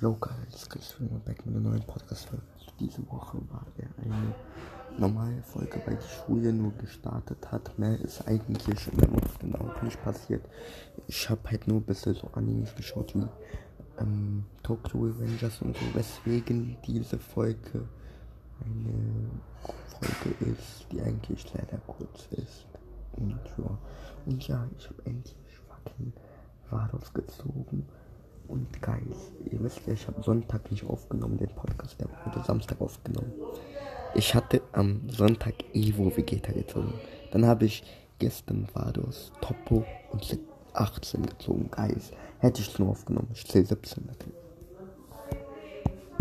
Yo guys, Chris Wilmer back mit einer neuen Podcast-Folge. Diese Woche war ja eine normale Folge, weil die Schule nur gestartet hat. Mehr ist eigentlich in der Woche genau nicht passiert. Ich habe halt nur ein bisschen so Animes geschaut wie ähm, Tokyo Revengers und so, weswegen diese Folge eine Folge ist, die eigentlich leider kurz ist. Und ja, und ja ich habe endlich fucking Vados gezogen. Und Guys, ihr wisst ja, ich habe Sonntag nicht aufgenommen, den Podcast, der wurde Samstag aufgenommen. Ich hatte am Sonntag Evo Vegeta gezogen. Dann habe ich gestern Vados, Topo und 18 gezogen. Guys, hätte ich es nur aufgenommen. Ich zähle 17 natürlich.